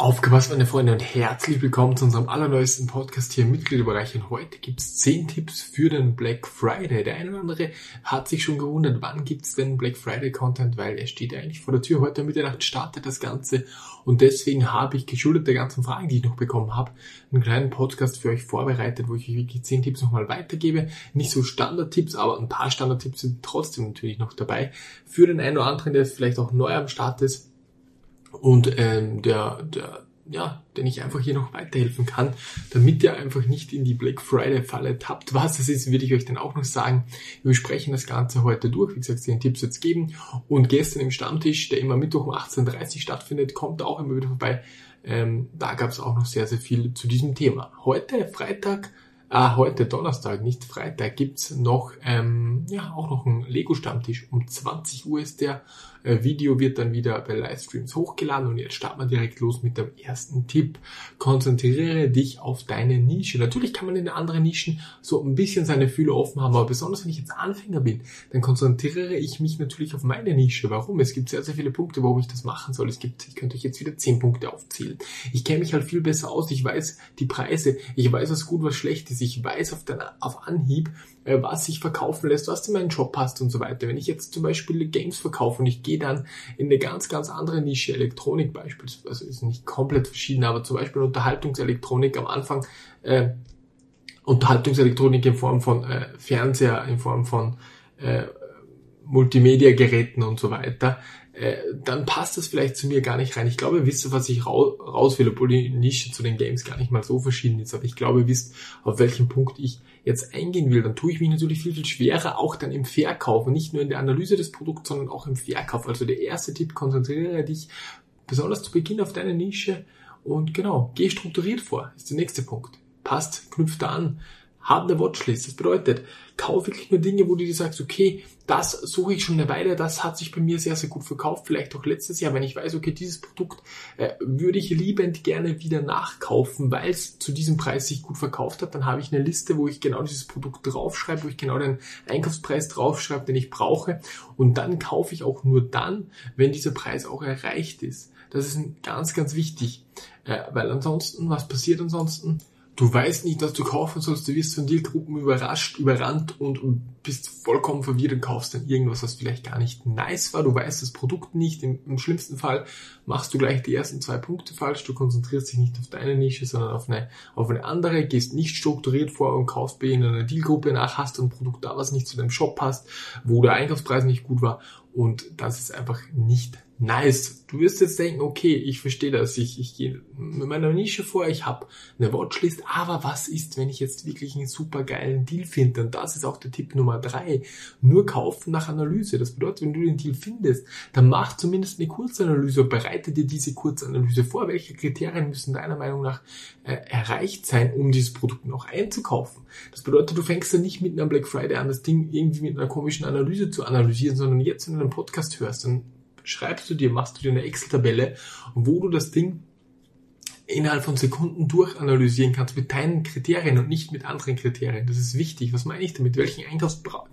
Aufgepasst, meine Freunde, und herzlich willkommen zu unserem allerneuesten Podcast hier im Mitgliederbereich. Und heute gibt's zehn Tipps für den Black Friday. Der eine oder andere hat sich schon gewundert, wann gibt's denn Black Friday Content, weil er steht eigentlich vor der Tür. Heute Mitternacht startet das Ganze. Und deswegen habe ich geschuldet der ganzen Fragen, die ich noch bekommen habe, einen kleinen Podcast für euch vorbereitet, wo ich euch wirklich zehn Tipps nochmal weitergebe. Nicht so Standardtipps, aber ein paar Standardtipps sind trotzdem natürlich noch dabei. Für den einen oder anderen, der vielleicht auch neu am Start ist und ähm, der, der, ja, den ich einfach hier noch weiterhelfen kann, damit ihr einfach nicht in die Black Friday Falle tappt. Was das ist, würde ich euch dann auch noch sagen. Wir besprechen das Ganze heute durch. Wie gesagt, den Tipps jetzt geben. Und gestern im Stammtisch, der immer Mittwoch um 18.30 Uhr stattfindet, kommt auch immer wieder vorbei. Ähm, da gab es auch noch sehr, sehr viel zu diesem Thema. Heute, Freitag, Ah, heute Donnerstag, nicht Freitag, gibt's noch, ähm, ja, auch noch einen Lego-Stammtisch. Um 20 Uhr ist der. Äh, Video wird dann wieder bei Livestreams hochgeladen und jetzt starten wir direkt los mit dem ersten Tipp. Konzentriere dich auf deine Nische. Natürlich kann man in anderen Nischen so ein bisschen seine Fühler offen haben, aber besonders wenn ich jetzt Anfänger bin, dann konzentriere ich mich natürlich auf meine Nische. Warum? Es gibt sehr, sehr viele Punkte, warum ich das machen soll. Es gibt, ich könnte euch jetzt wieder 10 Punkte aufzählen. Ich kenne mich halt viel besser aus. Ich weiß die Preise. Ich weiß, was gut, was schlecht ist ich weiß auf, den, auf Anhieb, äh, was sich verkaufen lässt, was in meinen Job passt und so weiter. Wenn ich jetzt zum Beispiel Games verkaufe und ich gehe dann in eine ganz, ganz andere Nische, Elektronik beispielsweise, also ist nicht komplett verschieden, aber zum Beispiel Unterhaltungselektronik am Anfang, äh, Unterhaltungselektronik in Form von äh, Fernseher, in Form von äh, Multimedia-Geräten und so weiter, äh, dann passt das vielleicht zu mir gar nicht rein. Ich glaube, ihr wisst, was ich raus, raus will, obwohl die Nische zu den Games gar nicht mal so verschieden ist. Aber ich glaube, ihr wisst, auf welchen Punkt ich jetzt eingehen will. Dann tue ich mich natürlich viel, viel schwerer, auch dann im Verkauf. Und nicht nur in der Analyse des Produkts, sondern auch im Verkauf. Also der erste Tipp, konzentriere dich besonders zu Beginn auf deine Nische und genau, geh strukturiert vor, ist der nächste Punkt. Passt, knüpft da an hab eine Watchlist. Das bedeutet, kauf wirklich nur Dinge, wo du dir sagst, okay, das suche ich schon eine Weile, das hat sich bei mir sehr, sehr gut verkauft, vielleicht auch letztes Jahr, wenn ich weiß, okay, dieses Produkt äh, würde ich liebend gerne wieder nachkaufen, weil es zu diesem Preis sich gut verkauft hat, dann habe ich eine Liste, wo ich genau dieses Produkt draufschreibe, wo ich genau den Einkaufspreis draufschreibe, den ich brauche und dann kaufe ich auch nur dann, wenn dieser Preis auch erreicht ist. Das ist ganz, ganz wichtig, äh, weil ansonsten, was passiert ansonsten? Du weißt nicht, was du kaufen sollst, du wirst von Dealgruppen überrascht, überrannt und, bist vollkommen verwirrt und kaufst dann irgendwas, was vielleicht gar nicht nice war. Du weißt das Produkt nicht. Im, Im, schlimmsten Fall machst du gleich die ersten zwei Punkte falsch. Du konzentrierst dich nicht auf deine Nische, sondern auf eine, auf eine andere, gehst nicht strukturiert vor und kaufst bei einer Dealgruppe nach, hast ein Produkt da, was nicht zu deinem Shop passt, wo der Einkaufspreis nicht gut war und das ist einfach nicht nice. Du wirst jetzt denken, okay, ich verstehe das, ich, ich gehe mit meiner Nische vor, ich habe eine Watchlist, aber was ist, wenn ich jetzt wirklich einen super geilen Deal finde? Und das ist auch der Tipp Nummer drei. Nur kaufen nach Analyse. Das bedeutet, wenn du den Deal findest, dann mach zumindest eine Kurzanalyse und bereite dir diese Kurzanalyse vor. Welche Kriterien müssen deiner Meinung nach äh, erreicht sein, um dieses Produkt noch einzukaufen? Das bedeutet, du fängst dann nicht mit einem Black Friday an, das Ding irgendwie mit einer komischen Analyse zu analysieren, sondern jetzt, wenn du einen Podcast hörst, dann schreibst du dir, machst du dir eine Excel-Tabelle, wo du das Ding innerhalb von Sekunden durchanalysieren kannst mit deinen Kriterien und nicht mit anderen Kriterien. Das ist wichtig. Was meine ich damit? Welchen, Einkaufspra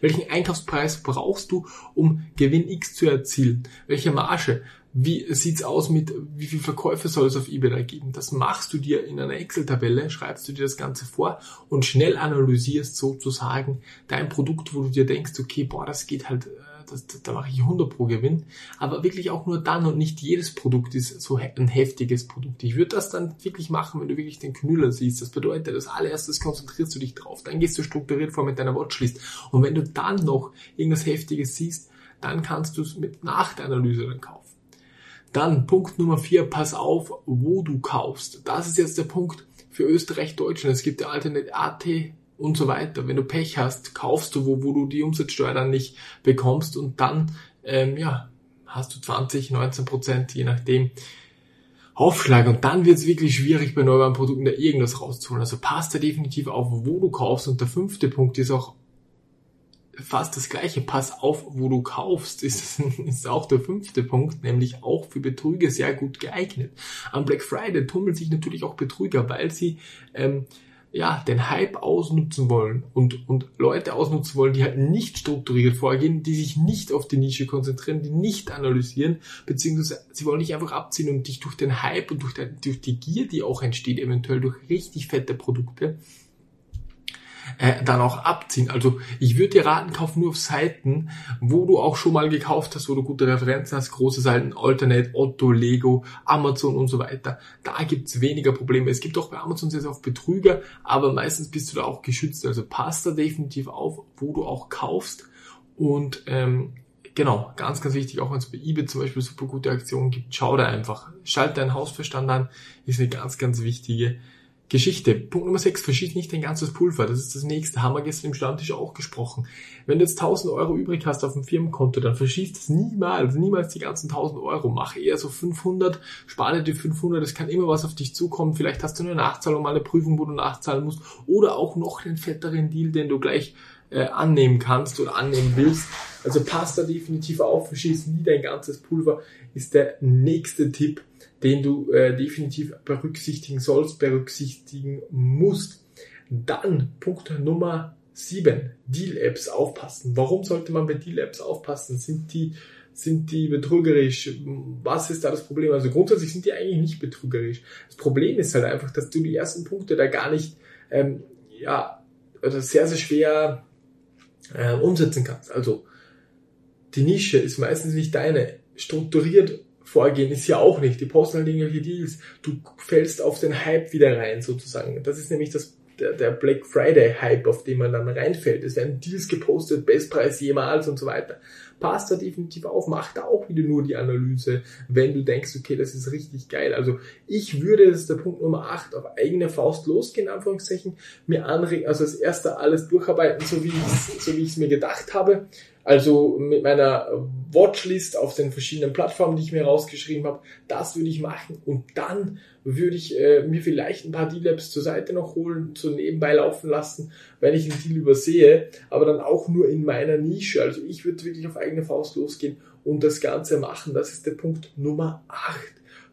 welchen Einkaufspreis brauchst du, um Gewinn X zu erzielen? Welche Marge? Wie sieht's aus mit, wie viel Verkäufe soll es auf eBay da geben? Das machst du dir in einer Excel-Tabelle, schreibst du dir das Ganze vor und schnell analysierst sozusagen dein Produkt, wo du dir denkst, okay, boah, das geht halt äh, das, da mache ich 100 pro Gewinn, aber wirklich auch nur dann und nicht jedes Produkt ist so ein heftiges Produkt. Ich würde das dann wirklich machen, wenn du wirklich den Knüller siehst. Das bedeutet, als allererstes konzentrierst du dich drauf, dann gehst du strukturiert vor mit deiner Watchlist und wenn du dann noch irgendwas Heftiges siehst, dann kannst du es mit nach der Analyse dann kaufen. Dann Punkt Nummer vier, pass auf, wo du kaufst. Das ist jetzt der Punkt für Österreich, Deutschland. Es gibt ja Alternate AT, und so weiter. Wenn du Pech hast, kaufst du wo, wo du die Umsatzsteuer dann nicht bekommst und dann, ähm, ja, hast du 20, 19 Prozent, je nachdem, Aufschlag und dann wird es wirklich schwierig bei Neuwarenprodukten da irgendwas rauszuholen. Also passt da definitiv auf, wo du kaufst und der fünfte Punkt ist auch fast das gleiche. Pass auf, wo du kaufst, ist, ist auch der fünfte Punkt, nämlich auch für Betrüger sehr gut geeignet. Am Black Friday tummeln sich natürlich auch Betrüger, weil sie ähm, ja, den Hype ausnutzen wollen und, und Leute ausnutzen wollen, die halt nicht strukturiert vorgehen, die sich nicht auf die Nische konzentrieren, die nicht analysieren, beziehungsweise sie wollen nicht einfach abziehen und dich durch den Hype und durch, die, durch die Gier, die auch entsteht, eventuell durch richtig fette Produkte, äh, dann auch abziehen. Also ich würde dir raten, kauf nur auf Seiten, wo du auch schon mal gekauft hast, wo du gute Referenzen hast, große Seiten, Alternate, Otto, Lego, Amazon und so weiter. Da gibt's weniger Probleme. Es gibt auch bei Amazon sehr, sehr oft Betrüger, aber meistens bist du da auch geschützt. Also passt da definitiv auf, wo du auch kaufst. Und ähm, genau, ganz, ganz wichtig, auch wenn es bei eBay zum Beispiel super gute Aktionen gibt, schau da einfach. Schalt deinen Hausverstand an, ist eine ganz, ganz wichtige Geschichte. Punkt Nummer 6, verschieß nicht dein ganzes Pulver. Das ist das nächste. Haben wir gestern im Stammtisch auch gesprochen. Wenn du jetzt 1000 Euro übrig hast auf dem Firmenkonto, dann verschieß das niemals, niemals die ganzen 1000 Euro. Mach eher so 500, spare dir 500, es kann immer was auf dich zukommen. Vielleicht hast du eine Nachzahlung, mal eine Prüfung, wo du nachzahlen musst. Oder auch noch einen fetteren Deal, den du gleich äh, annehmen kannst oder annehmen willst. Also passt da definitiv auf, verschieß nie dein ganzes Pulver, ist der nächste Tipp den du äh, definitiv berücksichtigen sollst, berücksichtigen musst. Dann Punkt Nummer 7, Deal-Apps aufpassen. Warum sollte man bei Deal-Apps aufpassen? Sind die, sind die betrügerisch? Was ist da das Problem? Also grundsätzlich sind die eigentlich nicht betrügerisch. Das Problem ist halt einfach, dass du die ersten Punkte da gar nicht, ähm, ja, oder sehr, sehr schwer äh, umsetzen kannst. Also die Nische ist meistens nicht deine. Strukturiert vorgehen ist ja auch nicht. Die posten halt irgendwelche Deals. Du fällst auf den Hype wieder rein, sozusagen. Das ist nämlich das, der, der Black Friday Hype, auf den man dann reinfällt. Es werden Deals gepostet, Bestpreis jemals und so weiter. Passt da definitiv auf, mach da auch wieder nur die Analyse, wenn du denkst, okay, das ist richtig geil. Also ich würde, das ist der Punkt Nummer 8, auf eigene Faust losgehen, Anführungszeichen, mir anregen, also als erster alles durcharbeiten, so wie ich so es mir gedacht habe also mit meiner Watchlist auf den verschiedenen Plattformen, die ich mir rausgeschrieben habe, das würde ich machen und dann würde ich äh, mir vielleicht ein paar D-Labs zur Seite noch holen, so nebenbei laufen lassen, wenn ich einen Deal übersehe, aber dann auch nur in meiner Nische. Also ich würde wirklich auf eigene Faust losgehen und das Ganze machen. Das ist der Punkt Nummer 8.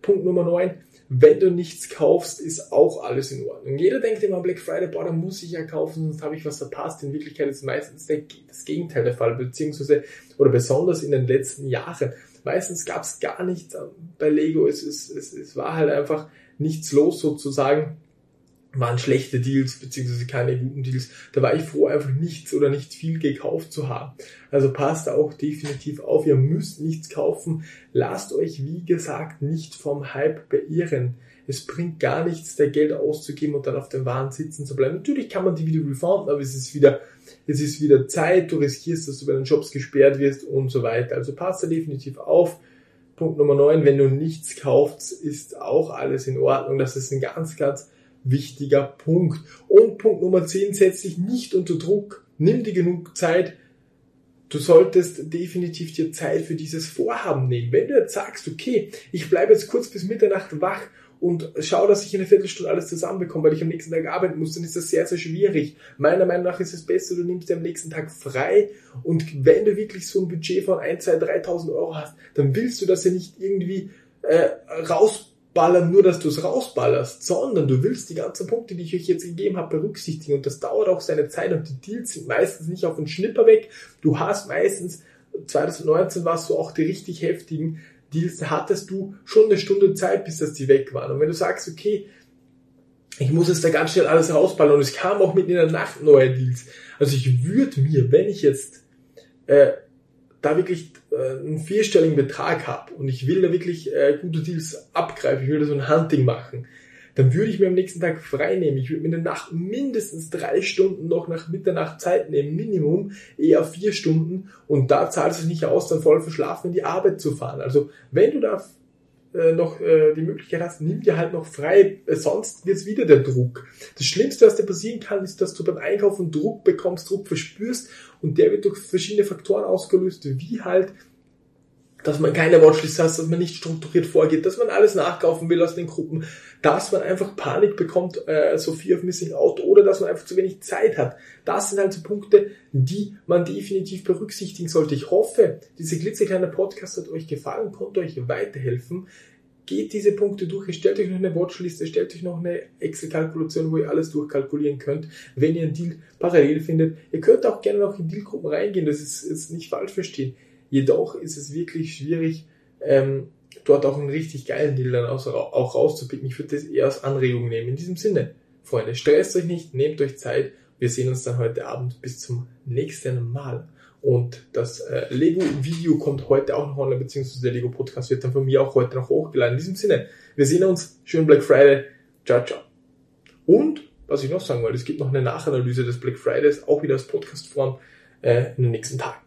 Punkt Nummer 9 wenn du nichts kaufst, ist auch alles in Ordnung. Jeder denkt immer Black Friday, boah, dann muss ich ja kaufen, sonst habe ich was verpasst. In Wirklichkeit ist meistens das Gegenteil der Fall, beziehungsweise, oder besonders in den letzten Jahren. Meistens gab es gar nichts bei Lego. Es, ist, es, es war halt einfach nichts los sozusagen waren schlechte Deals beziehungsweise keine guten Deals. Da war ich froh, einfach nichts oder nicht viel gekauft zu haben. Also passt auch definitiv auf, ihr müsst nichts kaufen. Lasst euch, wie gesagt, nicht vom Hype beirren. Es bringt gar nichts, der Geld auszugeben und dann auf dem Waren sitzen zu bleiben. Natürlich kann man die wieder refunden, aber es ist wieder, es ist wieder Zeit, du riskierst, dass du bei den Jobs gesperrt wirst und so weiter. Also passt da definitiv auf. Punkt Nummer 9, wenn du nichts kaufst, ist auch alles in Ordnung. Das ist ein ganz, ganz wichtiger Punkt. Und Punkt Nummer 10, setz dich nicht unter Druck. Nimm dir genug Zeit. Du solltest definitiv dir Zeit für dieses Vorhaben nehmen. Wenn du jetzt sagst, okay, ich bleibe jetzt kurz bis Mitternacht wach und schau, dass ich in einer Viertelstunde alles zusammenbekomme, weil ich am nächsten Tag arbeiten muss, dann ist das sehr, sehr schwierig. Meiner Meinung nach ist es besser, du nimmst dir am nächsten Tag frei und wenn du wirklich so ein Budget von 1, 2, 3.000 Euro hast, dann willst du das ja nicht irgendwie äh, raus ballern, nur dass du es rausballerst, sondern du willst die ganzen Punkte, die ich euch jetzt gegeben habe, berücksichtigen. Und das dauert auch seine Zeit und die Deals sind meistens nicht auf den Schnipper weg. Du hast meistens, 2019 warst du auch die richtig heftigen Deals, hattest du schon eine Stunde Zeit, bis das die weg waren. Und wenn du sagst, okay, ich muss jetzt da ganz schnell alles rausballern und es kam auch mitten in der Nacht neue Deals. Also ich würde mir, wenn ich jetzt äh, da wirklich äh, einen vierstelligen Betrag habe und ich will da wirklich äh, gute Deals abgreifen, ich will da so ein Hunting machen, dann würde ich mir am nächsten Tag frei nehmen. Ich würde mir in der Nacht mindestens drei Stunden noch nach Mitternacht Zeit nehmen, Minimum, eher vier Stunden und da zahlt es sich nicht aus, dann voll verschlafen in die Arbeit zu fahren. Also wenn du da äh, noch äh, die Möglichkeit hast, nimm dir halt noch frei, äh, sonst wird's wieder der Druck. Das Schlimmste, was dir passieren kann, ist, dass du beim Einkaufen Druck bekommst, Druck verspürst und der wird durch verschiedene Faktoren ausgelöst, wie halt dass man keine Watchlist hat, dass man nicht strukturiert vorgeht, dass man alles nachkaufen will aus den Gruppen, dass man einfach Panik bekommt, äh, so Fear of Missing Out oder dass man einfach zu wenig Zeit hat. Das sind halt so Punkte, die man definitiv berücksichtigen sollte. Ich hoffe, diese klitzekleine Podcast hat euch gefallen, konnte euch weiterhelfen. geht diese Punkte durch, stellt euch noch eine Watchliste, stellt euch noch eine Excel-Kalkulation, wo ihr alles durchkalkulieren könnt, wenn ihr einen Deal parallel findet. Ihr könnt auch gerne noch in Dealgruppen reingehen, das ist, ist nicht falsch verstehen. Jedoch ist es wirklich schwierig, ähm, dort auch einen richtig geilen Deal dann auch, auch rauszupicken. Ich würde das eher als Anregung nehmen. In diesem Sinne, Freunde, stresst euch nicht, nehmt euch Zeit. Wir sehen uns dann heute Abend bis zum nächsten Mal. Und das äh, Lego-Video kommt heute auch noch online, beziehungsweise der Lego-Podcast wird dann von mir auch heute noch hochgeladen. In diesem Sinne, wir sehen uns. Schönen Black Friday. Ciao, ciao. Und, was ich noch sagen wollte, es gibt noch eine Nachanalyse des Black Fridays, auch wieder als Podcast-Form, äh, in den nächsten Tagen.